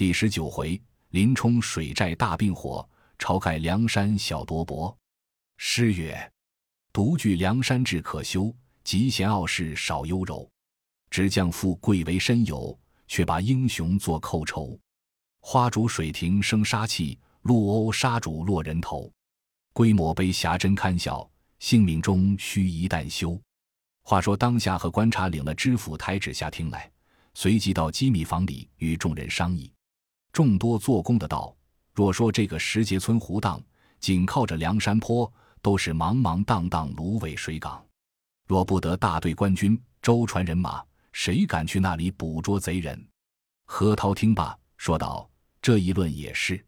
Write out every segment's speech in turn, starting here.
第十九回，林冲水寨大并火，晁盖梁山小夺伯。诗曰：“独具梁山志可修，极贤傲世少优柔。直将富贵为身有，却把英雄做寇仇。花烛水亭生杀气，陆鸥杀主落人头。规模碑侠真堪笑，性命终须一旦休。”话说当下和观察领了知府台旨下厅来，随即到机密房里与众人商议。众多做工的道：“若说这个石碣村湖荡，紧靠着梁山坡，都是茫茫荡荡芦苇水港。若不得大队官军舟船人马，谁敢去那里捕捉贼人？”何涛听罢，说道：“这一论也是。”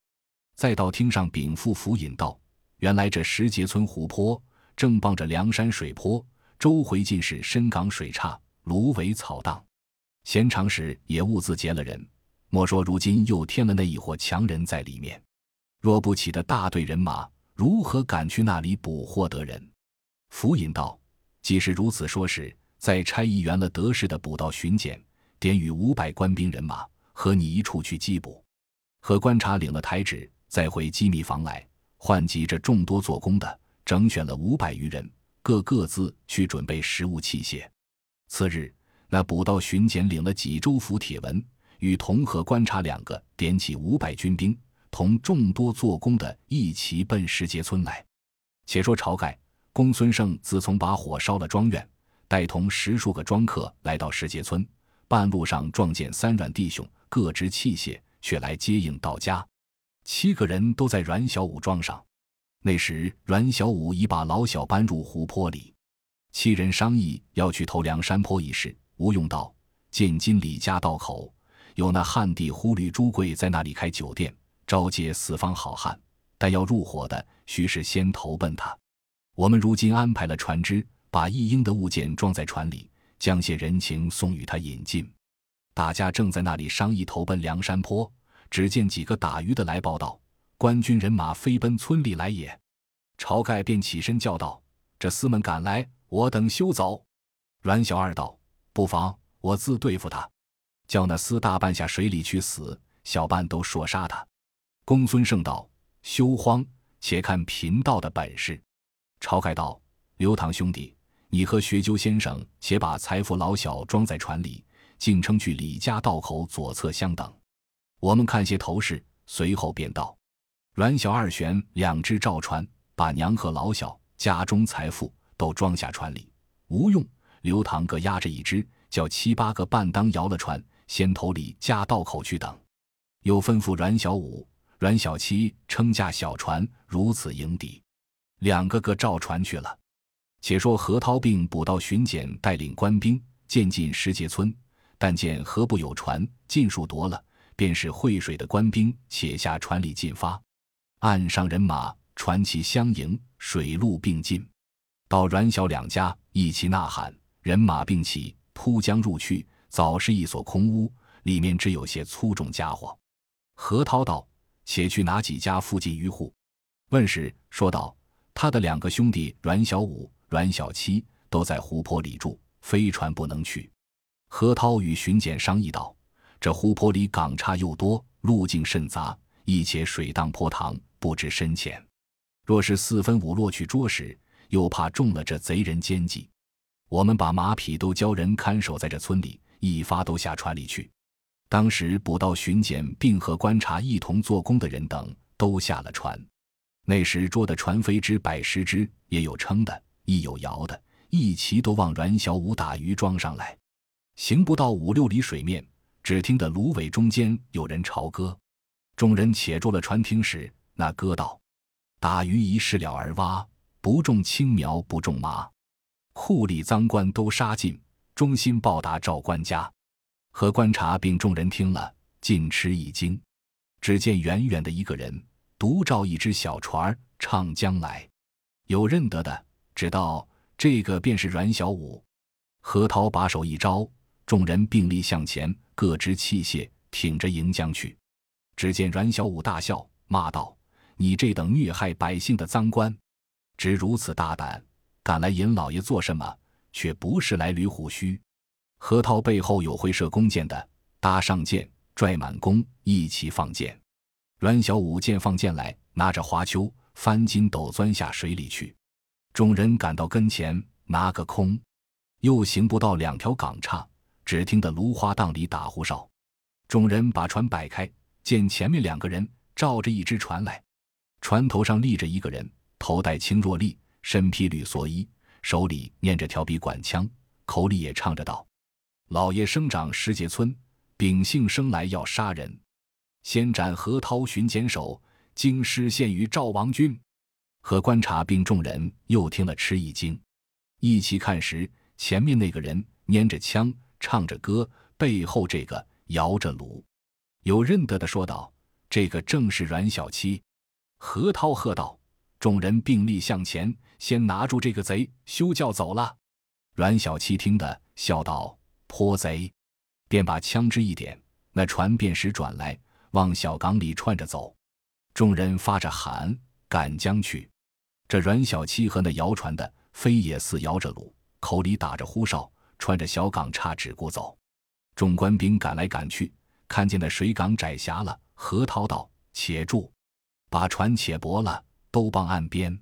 再到厅上禀赋府尹道：“原来这石碣村湖泊正傍着梁山水坡，周回尽是深港水岔，芦苇草荡。闲长时也兀自结了人。”莫说如今又添了那一伙强人在里面，若不起的大队人马，如何敢去那里捕获得人？府尹道：“既是如此说时，再差役员了得势的捕到巡检，点与五百官兵人马，和你一处去缉捕。”和观察领了台旨，再回机密房来，唤集这众多做工的，整选了五百余人，各各自去准备食物器械。次日，那捕到巡检领了几州府帖文。与同和观察两个点起五百军兵，同众多做工的一齐奔石碣村来。且说晁盖、公孙胜自从把火烧了庄院，带同十数个庄客来到石碣村，半路上撞见三阮弟兄各执器械，却来接应到家。七个人都在阮小五庄上。那时阮小五已把老小搬入湖泊里。七人商议要去投梁山坡一事。吴用道：“见今李家道口。”有那汉地忽律朱贵在那里开酒店，招接四方好汉，但要入伙的，须是先投奔他。我们如今安排了船只，把一应的物件装在船里，将些人情送与他引进。大家正在那里商议投奔梁山坡，只见几个打鱼的来报道：官军人马飞奔村里来也。晁盖便起身叫道：“这厮们赶来，我等休走。”阮小二道：“不妨，我自对付他。”叫那厮大半下水里去死，小半都说杀他。公孙胜道：“休慌，且看贫道的本事。”晁盖道：“刘唐兄弟，你和学究先生且把财富老小装在船里，径称去李家道口左侧相等。我们看些头饰，随后便到。”阮小二选两只赵船，把娘和老小家中财富都装下船里。吴用、刘唐各压着一只，叫七八个伴当摇了船。先头里驾道口去等，又吩咐阮小五、阮小七撑架小船，如此迎敌。两个个照船去了。且说何涛并捕到巡检，带领官兵渐进石碣村，但见河不有船，尽数夺了，便是会水的官兵且下船里进发。岸上人马船旗相迎，水陆并进，到阮小两家一齐呐喊，人马并起，扑将入去。早是一所空屋，里面只有些粗重家伙。何涛道：“且去哪几家附近渔户？”问时说道：“他的两个兄弟阮小五、阮小七都在湖泊里住，飞船不能去。”何涛与巡检商议道：“这湖泊里港岔又多，路径甚杂，一且水荡波塘，不知深浅。若是四分五落去捉时，又怕中了这贼人奸计。我们把马匹都交人看守在这村里。”一发都下船里去。当时捕到巡检并和观察一同做工的人等都下了船。那时捉的船飞之百十只，也有撑的，亦有摇的，一齐都往阮小五打鱼庄上来。行不到五六里水面，只听得芦苇中间有人朝歌。众人且住了船听时，那歌道：“打鱼一试了而蛙，不种青苗不种麻，库里赃官都杀尽。”忠心报答赵官家，何观察并众人听了，尽吃一惊。只见远远的一个人，独照一只小船儿唱将来。有认得的，知道这个便是阮小五。何涛把手一招，众人并力向前，各执器械，挺着迎将去。只见阮小五大笑，骂道：“你这等虐害百姓的赃官，只如此大胆，敢来尹老爷做什么？”却不是来捋虎须。何涛背后有会射弓箭的，搭上箭，拽满弓，一齐放箭。阮小五见放箭来，拿着花锹翻筋斗钻下水里去。众人赶到跟前，拿个空，又行不到两条港岔，只听得芦花荡里打呼哨。众人把船摆开，见前面两个人照着一只船来，船头上立着一个人，头戴青箬笠，身披绿蓑衣，手里念着条笔管枪，口里也唱着道：“老爷生长石碣村，秉性生来要杀人。”先斩何涛巡检手，京师献于赵王军。何观察并众人又听了吃一惊，一起看时，前面那个人拈着枪，唱着歌，背后这个摇着橹。有认得的说道：“这个正是阮小七。”何涛喝道：“众人并力向前，先拿住这个贼，休叫走了。”阮小七听得，笑道：“泼贼！”便把枪支一点，那船便时转来。往小港里串着走，众人发着喊赶将去。这阮小七和那摇船的，飞也似摇着橹，口里打着呼哨，穿着小港叉只顾走。众官兵赶来赶去，看见那水港窄狭了。何涛道：“且住，把船且泊了，都傍岸边。”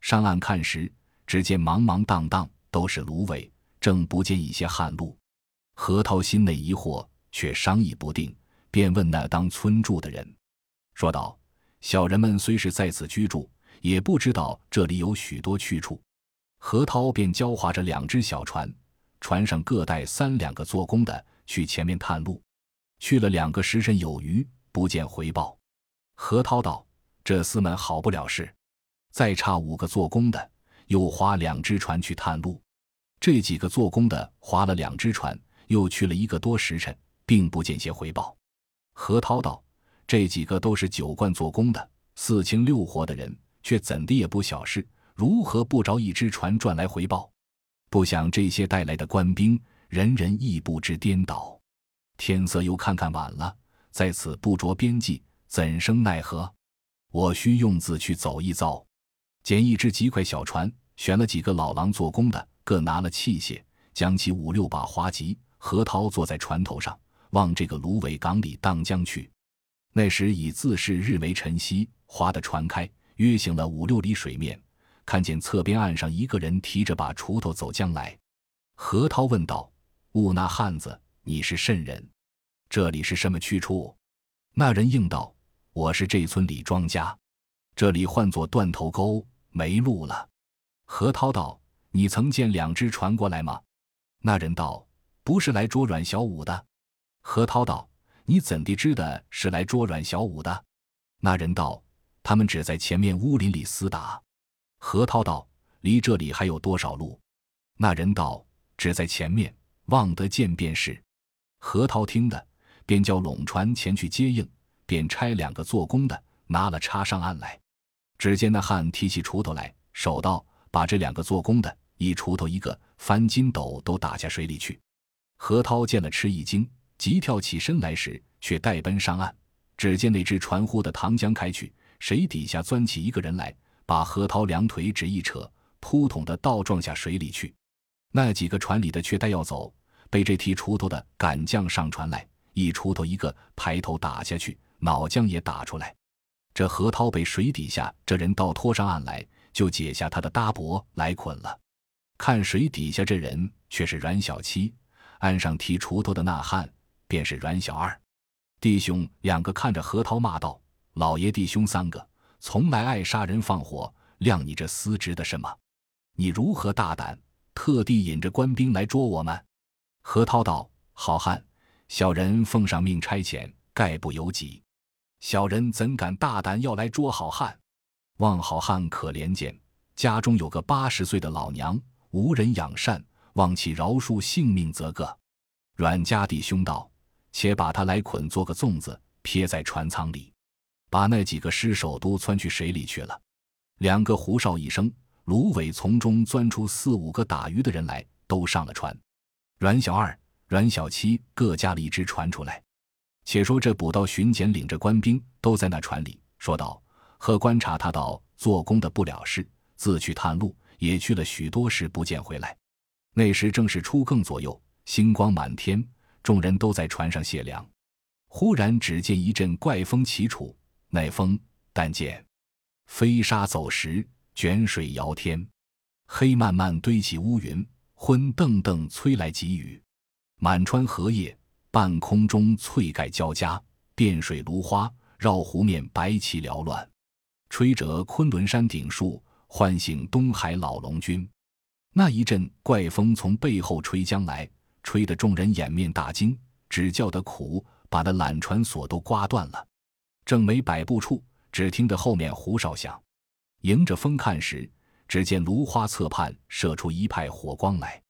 上岸看时，只见茫茫荡荡都是芦苇，正不见一些旱路。何涛心内疑惑，却商议不定。便问那当村住的人，说道：“小人们虽是在此居住，也不知道这里有许多去处。”何涛便教划着两只小船，船上各带三两个做工的，去前面探路。去了两个时辰有余，不见回报。何涛道：“这厮们好不了事，再差五个做工的，又划两只船去探路。这几个做工的划了两只船，又去了一个多时辰，并不见些回报。”何涛道：“这几个都是酒罐做工的，四清六活的人，却怎的也不小事，如何不着一只船赚来回报？不想这些带来的官兵，人人亦不知颠倒。天色又看看晚了，在此不着边际，怎生奈何？我需用字去走一遭，捡一只极快小船，选了几个老狼做工的，各拿了器械，将其五六把划楫。何涛坐在船头上。”往这个芦苇港里荡江去，那时已自是日没晨曦，划的船开，约行了五六里水面，看见侧边岸上一个人提着把锄头走将来。何涛问道：“兀那汉子，你是甚人？这里是什么去处？”那人应道：“我是这村里庄家，这里唤作断头沟，没路了。”何涛道：“你曾见两只船过来吗？”那人道：“不是来捉阮小五的。”何涛道：“你怎地知的是来捉阮小五的？”那人道：“他们只在前面乌林里厮打。”何涛道：“离这里还有多少路？”那人道：“只在前面，望得见便是。”何涛听的，便叫拢船前去接应，便差两个做工的拿了叉上岸来。只见那汉提起锄头来，手道：“把这两个做工的，一锄头一个，翻筋斗都打下水里去。”何涛见了，吃一惊。急跳起身来时，却带奔上岸。只见那只船忽的淌江开去，水底下钻起一个人来，把何涛两腿只一扯，扑通的倒撞下水里去。那几个船里的却待要走，被这提锄头的赶将上船来，一锄头一个排头打下去，脑浆也打出来。这何涛被水底下这人倒拖上岸来，就解下他的搭脖来捆了。看水底下这人却是阮小七，岸上提锄头的那汉。便是阮小二，弟兄两个看着何涛骂道：“老爷弟兄三个从来爱杀人放火，量你这司职的什么？你如何大胆，特地引着官兵来捉我们？”何涛道：“好汉，小人奉上命差遣，概不由己。小人怎敢大胆要来捉好汉？望好汉可怜见，家中有个八十岁的老娘，无人养善，望其饶恕性命则个。”阮家弟兄道。且把他来捆，做个粽子，撇在船舱里，把那几个尸首都窜去水里去了。两个胡哨一声，芦苇丛中钻出四五个打鱼的人来，都上了船。阮小二、阮小七各加了一只船出来。且说这捕到巡检领着官兵都在那船里，说道：“贺观察他道做工的不了事，自去探路，也去了许多时不见回来。那时正是初更左右，星光满天。”众人都在船上卸粮，忽然只见一阵怪风起处，那风但见飞沙走石，卷水摇天，黑漫漫堆起乌云，昏瞪瞪催来急雨。满川荷叶，半空中翠盖交加，遍水芦花，绕湖面白旗缭乱，吹折昆仑山顶树，唤醒东海老龙君。那一阵怪风从背后吹将来，吹得众人掩面大惊，只叫得苦。把那缆船索都刮断了，正没百步处，只听得后面胡哨响。迎着风看时，只见芦花侧畔射出一派火光来。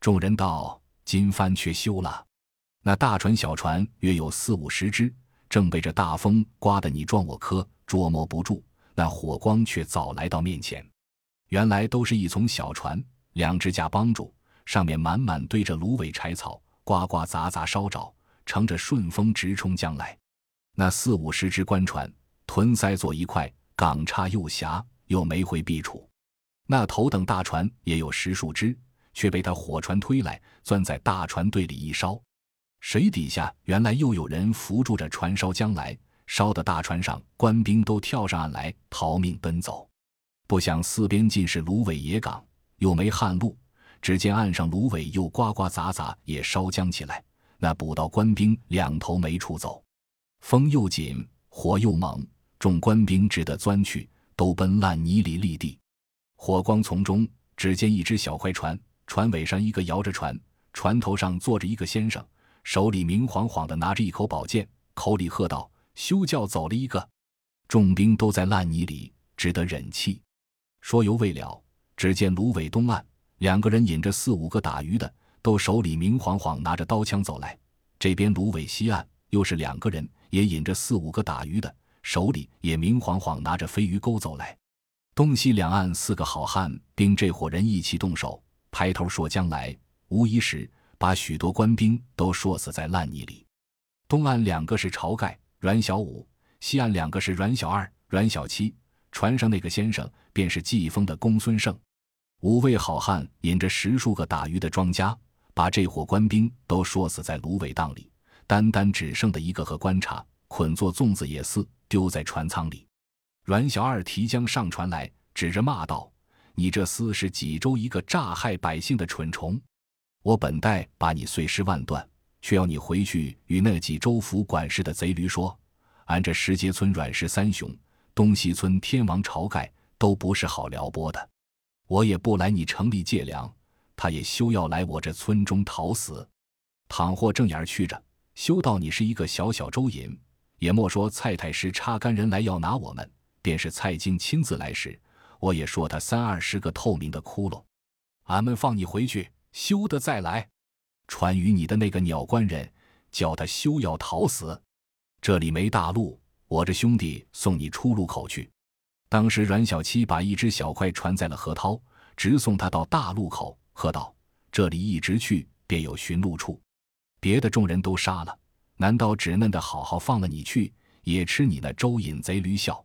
众人道：“金帆却休了。”那大船小船约有四五十只，正被这大风刮得你撞我磕，捉摸不住。那火光却早来到面前。原来都是一丛小船，两只架帮助，上面满满堆着芦苇柴草，呱呱杂杂烧着。乘着顺风直冲将来，那四五十只官船屯塞作一块，港叉又狭，又没回避处。那头等大船也有十数只，却被他火船推来，钻在大船队里一烧。水底下原来又有人扶住着船烧将来，烧的大船上官兵都跳上岸来逃命奔走。不想四边尽是芦苇野港，又没旱路，只见岸上芦苇又呱呱杂杂也烧将起来。那捕到官兵两头没处走，风又紧，火又猛，众官兵只得钻去，都奔烂泥里立地。火光丛中，只见一只小快船，船尾上一个摇着船，船头上坐着一个先生，手里明晃晃的拿着一口宝剑，口里喝道：“休叫走了一个！”众兵都在烂泥里，只得忍气。说犹未了，只见芦苇东岸，两个人引着四五个打鱼的。都手里明晃晃拿着刀枪走来，这边芦苇西岸又是两个人，也引着四五个打鱼的，手里也明晃晃拿着飞鱼钩走来。东西两岸四个好汉并这伙人一起动手，抬头说将来，无疑时把许多官兵都说死在烂泥里。东岸两个是晁盖、阮小五，西岸两个是阮小二、阮小七。船上那个先生便是季风的公孙胜。五位好汉引着十数个打鱼的庄家。把这伙官兵都说死在芦苇荡里，单单只剩的一个和官差捆作粽子也似，丢在船舱里。阮小二提浆上船来，指着骂道：“你这厮是济州一个诈害百姓的蠢虫！我本待把你碎尸万段，却要你回去与那济州府管事的贼驴说，俺这石碣村阮氏三雄，东西村天王晁盖都不是好撩拨的，我也不来你城里借粮。”他也休要来我这村中讨死，倘或正眼儿去着，休道你是一个小小周隐，也莫说蔡太师插干人来要拿我们，便是蔡京亲自来时，我也说他三二十个透明的窟窿，俺们放你回去，休得再来，传与你的那个鸟官人，叫他休要逃死。这里没大路，我这兄弟送你出路口去。当时阮小七把一只小快传在了何涛，直送他到大路口。喝道：“这里一直去，便有寻路处。别的众人都杀了，难道只嫩的好好放了你去，也吃你那周引贼驴笑？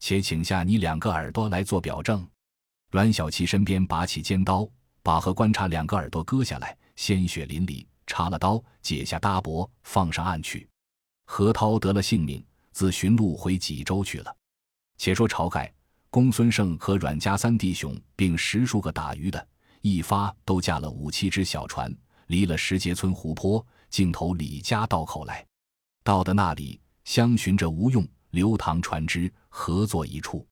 且请下你两个耳朵来做表证。”阮小七身边拔起尖刀，把和观察两个耳朵割下来，鲜血淋漓，插了刀，解下搭脖，放上岸去。何涛得了性命，自寻路回济州去了。且说晁盖、公孙胜和阮家三弟兄，并十数个打鱼的。一发都驾了五七只小船，离了石碣村湖泊，径投李家道口来。到的那里，相寻着吴用、刘唐船只合作一处。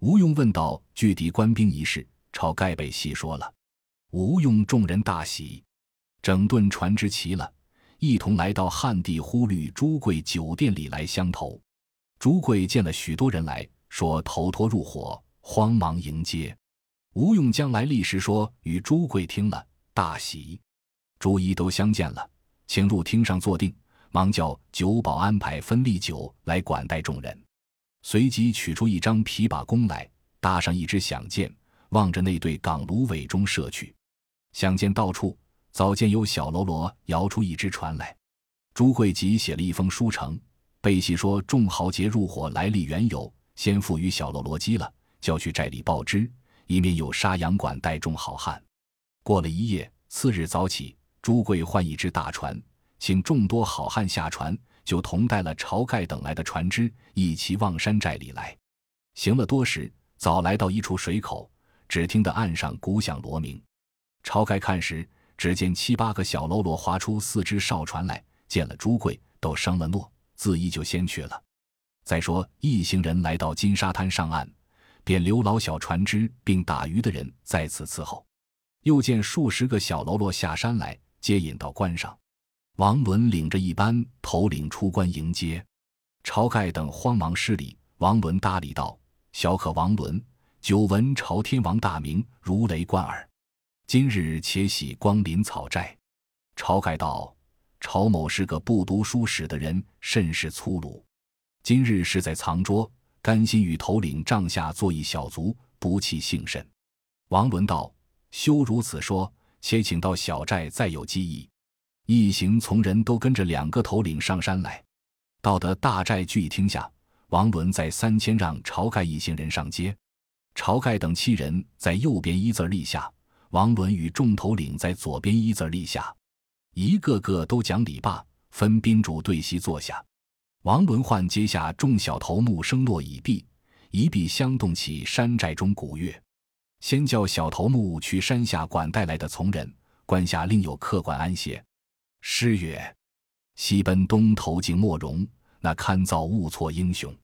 吴用问道：“拒敌官兵一事，晁盖被细说了。吴用众人大喜，整顿船只齐了，一同来到汉地忽律朱贵酒店里来相投。朱贵见了许多人来说，头脱入伙，慌忙迎接。吴用将来历时说，与朱贵听了，大喜。朱一都相见了，请入厅上坐定，忙叫酒保安排分例酒来管待众人。随即取出一张琵琶弓来，搭上一支响箭，望着那对港芦苇中射去。想见到处，早见有小喽啰摇出一只船来。朱贵即写了一封书呈，背细说众豪杰入伙来历缘由，先付与小喽啰机了，叫去寨里报知。以免有杀羊管带众好汉，过了一夜，次日早起，朱贵换一只大船，请众多好汉下船，就同带了晁盖等来的船只，一齐望山寨里来。行了多时，早来到一处水口，只听得岸上鼓响锣鸣。晁盖看时，只见七八个小喽啰划出四只哨船来，见了朱贵，都生了诺，自意就先去了。再说一行人来到金沙滩上岸，便留老小船只并打鱼的人在此伺候。又见数十个小喽啰下山来，接引到关上。王伦领着一班头领出关迎接，晁盖等慌忙施礼。王伦搭理道：“小可王伦，久闻朝天王大名，如雷贯耳。今日且喜光临草寨。”晁盖道：“晁某是个不读书史的人，甚是粗鲁。今日是在藏拙，甘心与头领帐下做一小卒，不弃幸甚。”王伦道：“休如此说，且请到小寨再有机议。”一行从人都跟着两个头领上山来，到得大寨聚义厅下，王伦在三千让晁盖一行人上街，晁盖等七人在右边一字立下，王伦与众头领在左边一字立下，一个个都讲礼罢，分宾主对席坐下。王伦唤阶下众小头目声落已毕，一毕相动起山寨中鼓乐，先叫小头目去山下管带来的从人，关下另有客官安歇。诗曰：“西奔东投镜莫容，那堪造误错英雄。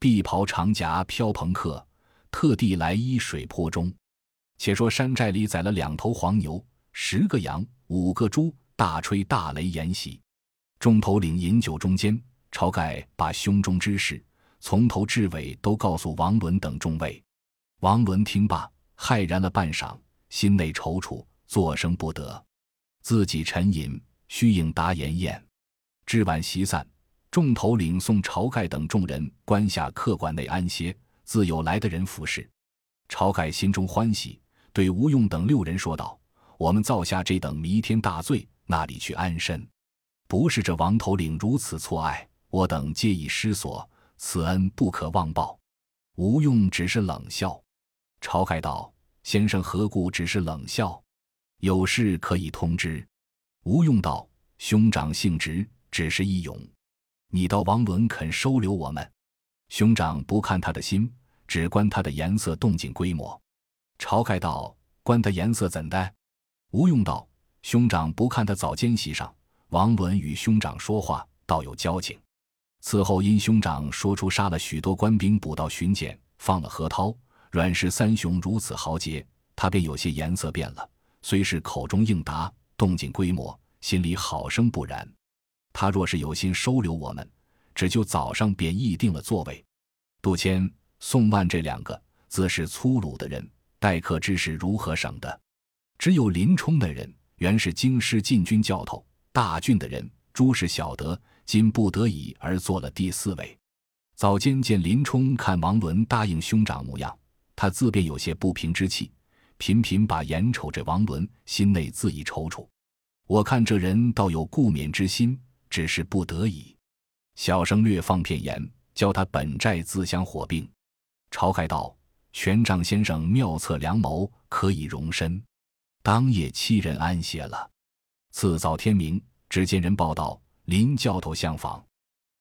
碧袍长夹飘蓬客，特地来依水泊中。”且说山寨里宰了两头黄牛，十个羊，五个猪，大吹大擂筵席。众头领饮酒中间，晁盖把胸中之事从头至尾都告诉王伦等众位。王伦听罢，骇然了半晌，心内踌躇，作声不得，自己沉吟。虚应答言宴，至晚席散，众头领送晁盖等众人关下客馆内安歇，自有来的人服侍。晁盖心中欢喜，对吴用等六人说道：“我们造下这等弥天大罪，那里去安身？不是这王头领如此错爱，我等皆已失所，此恩不可忘报。”吴用只是冷笑。晁盖道：“先生何故只是冷笑？有事可以通知。”吴用道：“兄长性直，只是义勇。你道王伦肯收留我们，兄长不看他的心，只观他的颜色、动静、规模。”晁盖道：“观他颜色怎的？”吴用道：“兄长不看他早间席上，王伦与兄长说话，倒有交情。此后因兄长说出杀了许多官兵，捕到巡检，放了何涛、阮氏三雄如此豪杰，他便有些颜色变了。虽是口中应答。”动静规模，心里好生不然。他若是有心收留我们，只就早上便议定了座位。杜迁、宋万这两个自是粗鲁的人，待客之事如何省的？只有林冲的人，原是京师禁军教头，大郡的人，诸事晓得，今不得已而做了第四位。早间见林冲看王伦答应兄长模样，他自便有些不平之气。频频把眼瞅着王伦，心内自已踌躇。我看这人倒有顾勉之心，只是不得已。小生略放片言，教他本寨自相火并。晁盖道：“玄奘先生妙策良谋，可以容身。”当夜七人安歇了。次早天明，只见人报道林教头相访。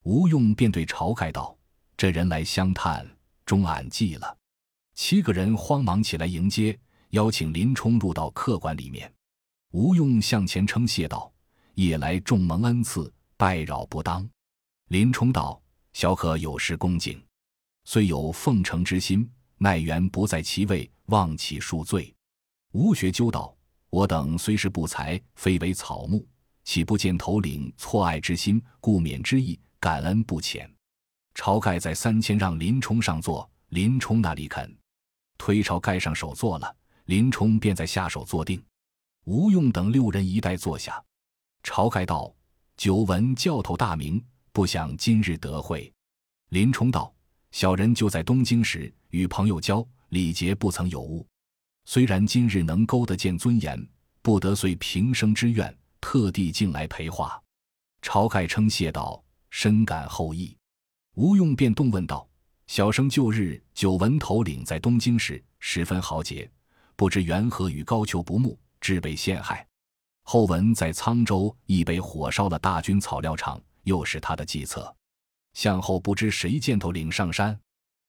吴用便对晁盖道：“这人来相探，终俺记了。”七个人慌忙起来迎接。邀请林冲入到客馆里面，吴用向前称谢道：“夜来众蒙恩赐，拜扰不当。”林冲道：“小可有失恭敬，虽有奉承之心，奈缘不在其位，望其恕罪。”吴学究道：“我等虽是不才，非为草木，岂不见头领错爱之心，顾勉之意，感恩不浅。”晁盖在三千让林冲上座，林冲那里肯，推晁盖上手坐了。林冲便在下手坐定，吴用等六人一带坐下。晁盖道：“久闻教头大名，不想今日得会。”林冲道：“小人就在东京时，与朋友交礼节，不曾有误。虽然今日能勾得见尊严，不得遂平生之愿，特地进来陪话。”晁盖称谢道：“深感厚意。”吴用便动问道：“小生旧日久闻头领在东京时，十分豪杰。”不知缘何与高俅不睦，致被陷害。后闻在沧州亦被火烧了大军草料场，又是他的计策。向后不知谁箭头领上山。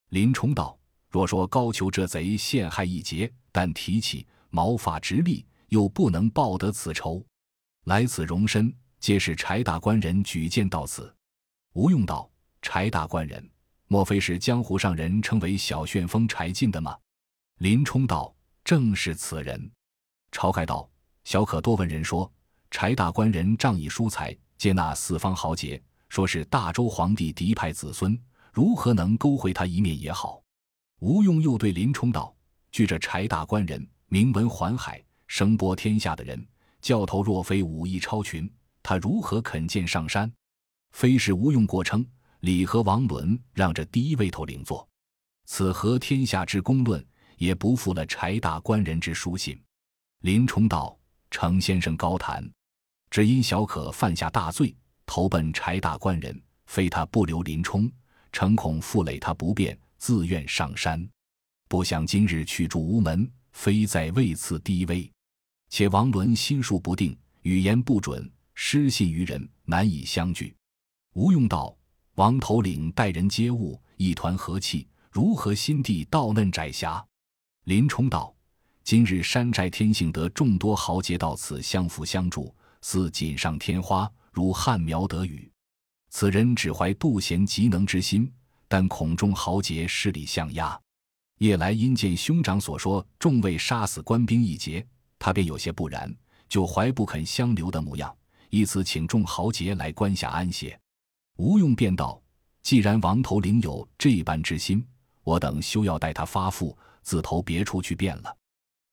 林冲道：“若说高俅这贼陷害一劫，但提起毛发直立，又不能报得此仇。来此容身，皆是柴大官人举荐到此。”吴用道：“柴大官人，莫非是江湖上人称为小旋风柴进的吗？”林冲道：“正是此人。”晁盖道：“小可多闻人说，柴大官人仗义疏财，接纳四方豪杰。”说是大周皇帝嫡派子孙，如何能勾回他一面也好？吴用又对林冲道：“据这柴大官人名闻环海，声播天下的人，教头若非武艺超群，他如何肯见上山？非是吴用过称，李和王伦让这第一位头领坐，此合天下之公论，也不负了柴大官人之书信。”林冲道：“程先生高谈，只因小可犯下大罪。”投奔柴大官人，非他不留林冲，诚恐负累他不便，自愿上山。不想今日去住无门，非在位次低微。且王伦心术不定，语言不准，失信于人，难以相聚。吴用道：“王头领待人接物，一团和气，如何心地倒嫩窄狭？”林冲道：“今日山寨天幸得众多豪杰到此相扶相助，似锦上添花。”如旱苗得雨，此人只怀妒贤嫉能之心，但孔中豪杰势力相压。夜来因见兄长所说，众位杀死官兵一劫，他便有些不然，就怀不肯相留的模样，以此请众豪杰来关下安歇。吴用便道：“既然王头领有这般之心，我等休要待他发富，自投别处去便了。”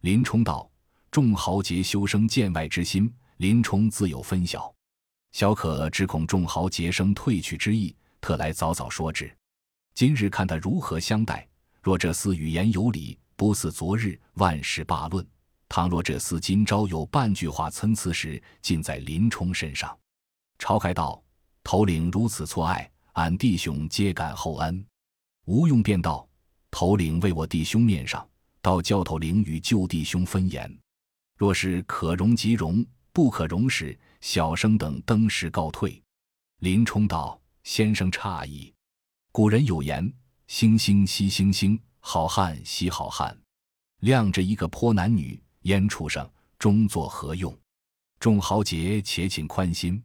林冲道：“众豪杰休生见外之心，林冲自有分晓。”小可只恐众豪杰生退去之意，特来早早说之。今日看他如何相待。若这厮语言有理，不似昨日万事罢论；倘若这厮今朝有半句话参差时，尽在林冲身上。晁盖道：“头领如此错爱，俺弟兄皆感厚恩。”吴用便道：“头领为我弟兄面上，到教头领与旧弟兄分言。若是可容即容，不可容时。”小生等登时告退。林冲道：“先生诧异。古人有言：‘星星惜星星，好汉惜好汉。’亮着一个泼男女，烟畜生，终作何用？众豪杰且请宽心。”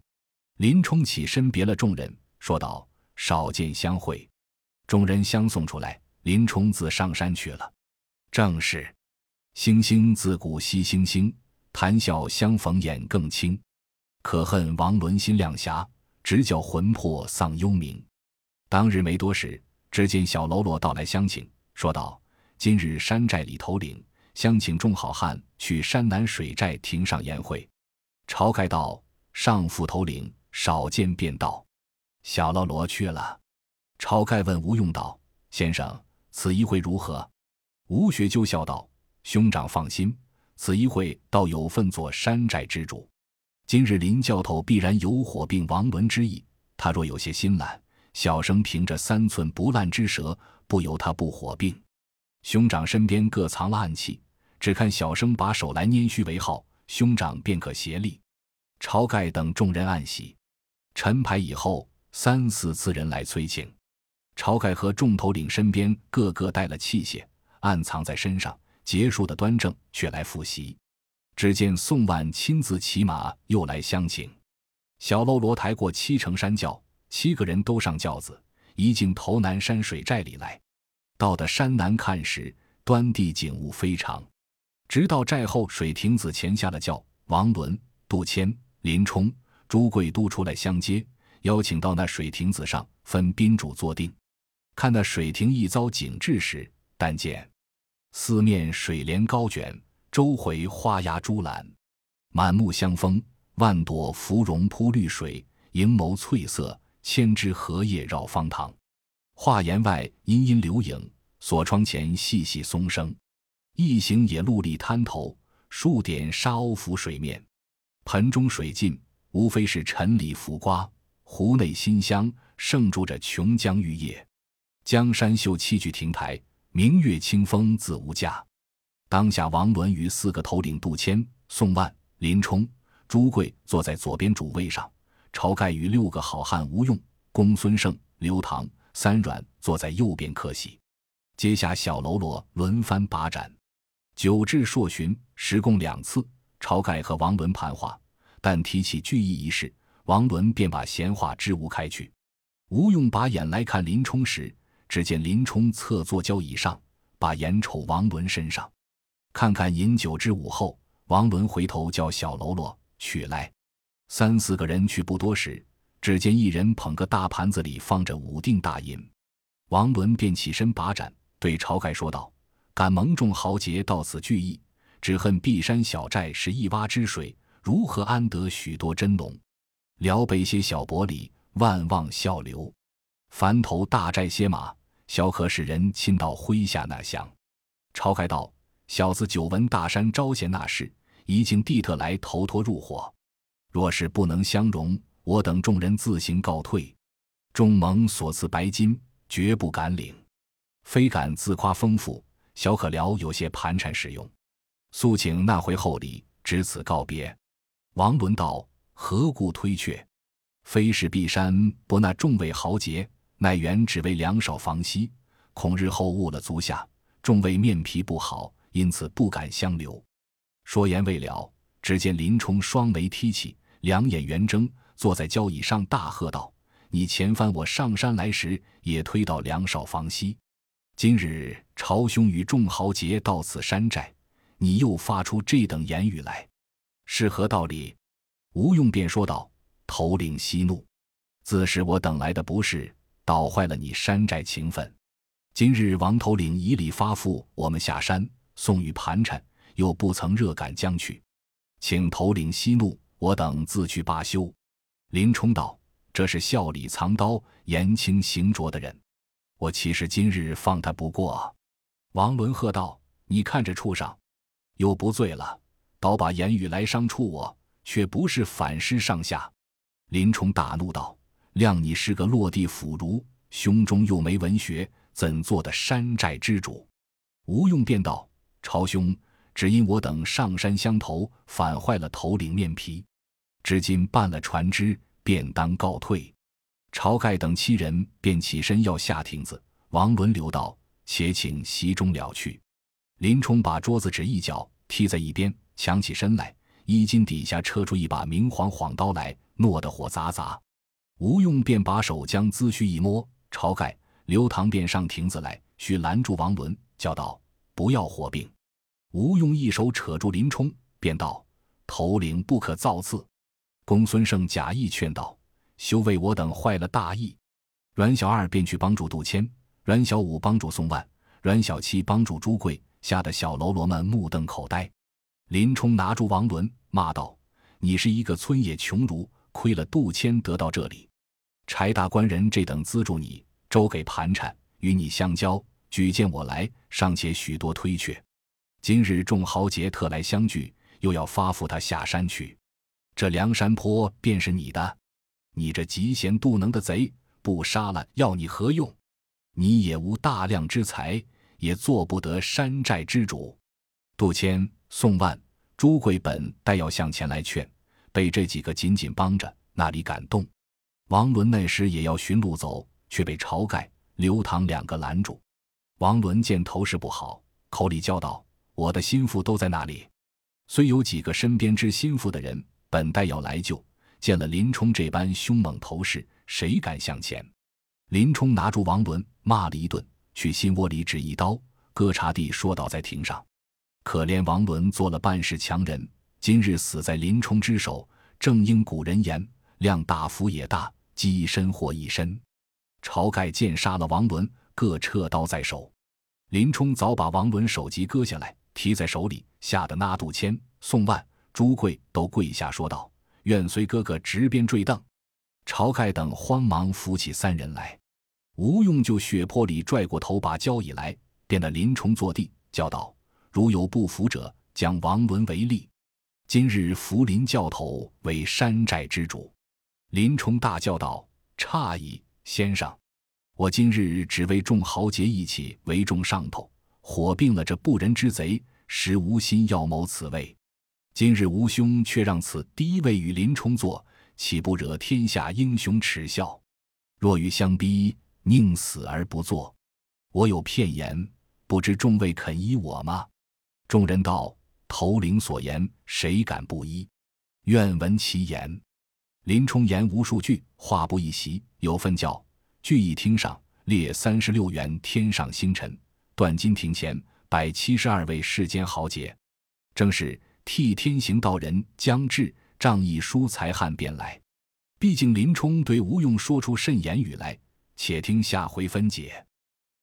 林冲起身别了众人，说道：“少见相会。”众人相送出来，林冲自上山去了。正是：“星星自古惜星星，谈笑相逢眼更清。”可恨王伦心亮狭，直叫魂魄丧幽冥。当日没多时，只见小喽啰到来相请，说道：“今日山寨里头领相请众好汉去山南水寨亭上宴会。”晁盖道：“上副头领少见便道。”小喽啰去了。晁盖问吴用道：“先生，此一会如何？”吴学究笑道：“兄长放心，此一会倒有份做山寨之主。”今日林教头必然有火并王伦之意，他若有些心懒，小生凭着三寸不烂之舌，不由他不火并。兄长身边各藏了暗器，只看小生把手来拈须为号，兄长便可协力。晁盖等众人暗喜。陈牌以后，三四次人来催请，晁盖和众头领身边个个带了器械，暗藏在身上，结束的端正，却来复习。只见宋万亲自骑马又来相请，小喽啰抬过七成山轿，七个人都上轿子，一进头南山水寨里来。到的山南看时，端地景物非常。直到寨后水亭子前下了轿，王伦、杜迁、林冲、朱贵都出来相接，邀请到那水亭子上分宾主坐定。看那水亭一遭景致时，但见四面水帘高卷。周回花芽珠兰，满目香风，万朵芙蓉铺绿水，盈眸翠色，千枝荷叶绕芳塘。画檐外阴阴流影，锁窗前细细松声。一行野鹿立滩头，数点沙鸥浮水面。盆中水尽，无非是陈李浮瓜；湖内馨香，盛住着琼浆玉液。江山秀器具亭台，明月清风自无价。当下，王伦与四个头领杜迁、宋万、林冲、朱贵坐在左边主位上，晁盖与六个好汉吴用、公孙胜、刘唐三阮坐在右边客席，阶下小喽啰轮番把盏。酒至朔旬，时共两次，晁盖和王伦谈话，但提起聚义一事，王伦便把闲话支吾开去。吴用把眼来看林冲时，只见林冲侧坐交椅上，把眼瞅王伦身上，看看饮酒之午后，王伦回头叫小喽啰取来。三四个人去不多时，只见一人捧个大盘子里放着五锭大银，王伦便起身把盏，对晁盖说道：“敢蒙众豪杰到此聚义，只恨碧山小寨是一洼之水，如何安得许多真龙？辽北些小薄里。”万望笑流，凡投大寨些马，小可使人亲到麾下纳降。晁盖道：“小子久闻大山招贤纳士，一经地特来投托入伙。若是不能相容，我等众人自行告退。众蒙所赐白金，绝不敢领。非敢自夸丰富，小可聊有些盘缠使用。速请那回厚礼，只此告别。”王伦道：“何故推却？”非是碧山不纳众位豪杰，乃原只为粮少房息，恐日后误了足下，众位面皮不好，因此不敢相留。说言未了，只见林冲双眉踢起，两眼圆睁，坐在交椅上，大喝道：“你前番我上山来时，也推到梁少房西，今日朝兄与众豪杰到此山寨，你又发出这等言语来，是何道理？”吴用便说道。头领息怒，自是我等来的不是，捣坏了你山寨情分。今日王头领以礼发付我们下山，送与盘缠，又不曾热感将去，请头领息怒，我等自去罢休。林冲道：“这是笑里藏刀，言轻行拙的人，我岂是今日放他不过？”王伦喝道：“你看这畜生，又不醉了，倒把言语来伤触我，却不是反失上下。”林冲大怒道：“谅你是个落地腐儒，胸中又没文学，怎做的山寨之主？”吴用便道：“朝兄，只因我等上山相投，反坏了头领面皮，至今办了船只，便当告退。”晁盖等七人便起身要下亭子。王伦留道：“且请席中了去。”林冲把桌子纸一脚踢在一边，抢起身来，衣襟底下撤出一把明晃晃刀来。诺得火砸砸，吴用便把手将资须一摸，晁盖、刘唐便上亭子来，须拦住王伦，叫道：“不要火并。”吴用一手扯住林冲，便道：“头领不可造次。”公孙胜假意劝道：“休为我等坏了大义。”阮小二便去帮助杜迁，阮小五帮助宋万，阮小七帮助朱贵，吓得小喽啰们目瞪口呆。林冲拿住王伦，骂道：“你是一个村野穷儒！”亏了杜迁得到这里，柴大官人这等资助你，周给盘缠，与你相交，举荐我来，尚且许多推却。今日众豪杰特来相聚，又要发付他下山去，这梁山坡便是你的。你这嫉贤妒能的贼，不杀了要你何用？你也无大量之财，也做不得山寨之主。杜迁、宋万、朱贵本待要向前来劝。被这几个紧紧帮着，那里敢动？王伦那时也要寻路走，却被晁盖、刘唐两个拦住。王伦见头势不好，口里叫道：“我的心腹都在那里。”虽有几个身边知心腹的人，本待要来救，见了林冲这般凶猛头势，谁敢向前？林冲拿住王伦，骂了一顿，去心窝里指一刀，割茶地说倒在庭上。可怜王伦做了半世强人。今日死在林冲之手，正应古人言：“量大福也大，积一身祸一身。”晁盖见杀了王伦，各撤刀在手。林冲早把王伦首级割下来，提在手里，吓得那杜迁、宋万、朱贵都跪下说道：“愿随哥哥执鞭坠镫。”晁盖等慌忙扶起三人来，吴用就血泊里拽过头把交椅来，便得林冲坐地，叫道：“如有不服者，将王伦为例。”今日扶林教头为山寨之主，林冲大叫道：“诧异，先生，我今日只为众豪杰义气为重上头，火并了这不仁之贼，实无心要谋此位。今日吴兄却让此第一位与林冲坐，岂不惹天下英雄耻笑？若与相逼，宁死而不坐。我有片言，不知众位肯依我吗？”众人道：“头领所言，谁敢不依？愿闻其言。”林冲言无数句，话不一席，有分教。聚义厅上列三十六员天上星辰，断金庭前摆七十二位世间豪杰。正是替天行道人将至，仗义疏财汉便来。毕竟林冲对吴用说出甚言语来，且听下回分解。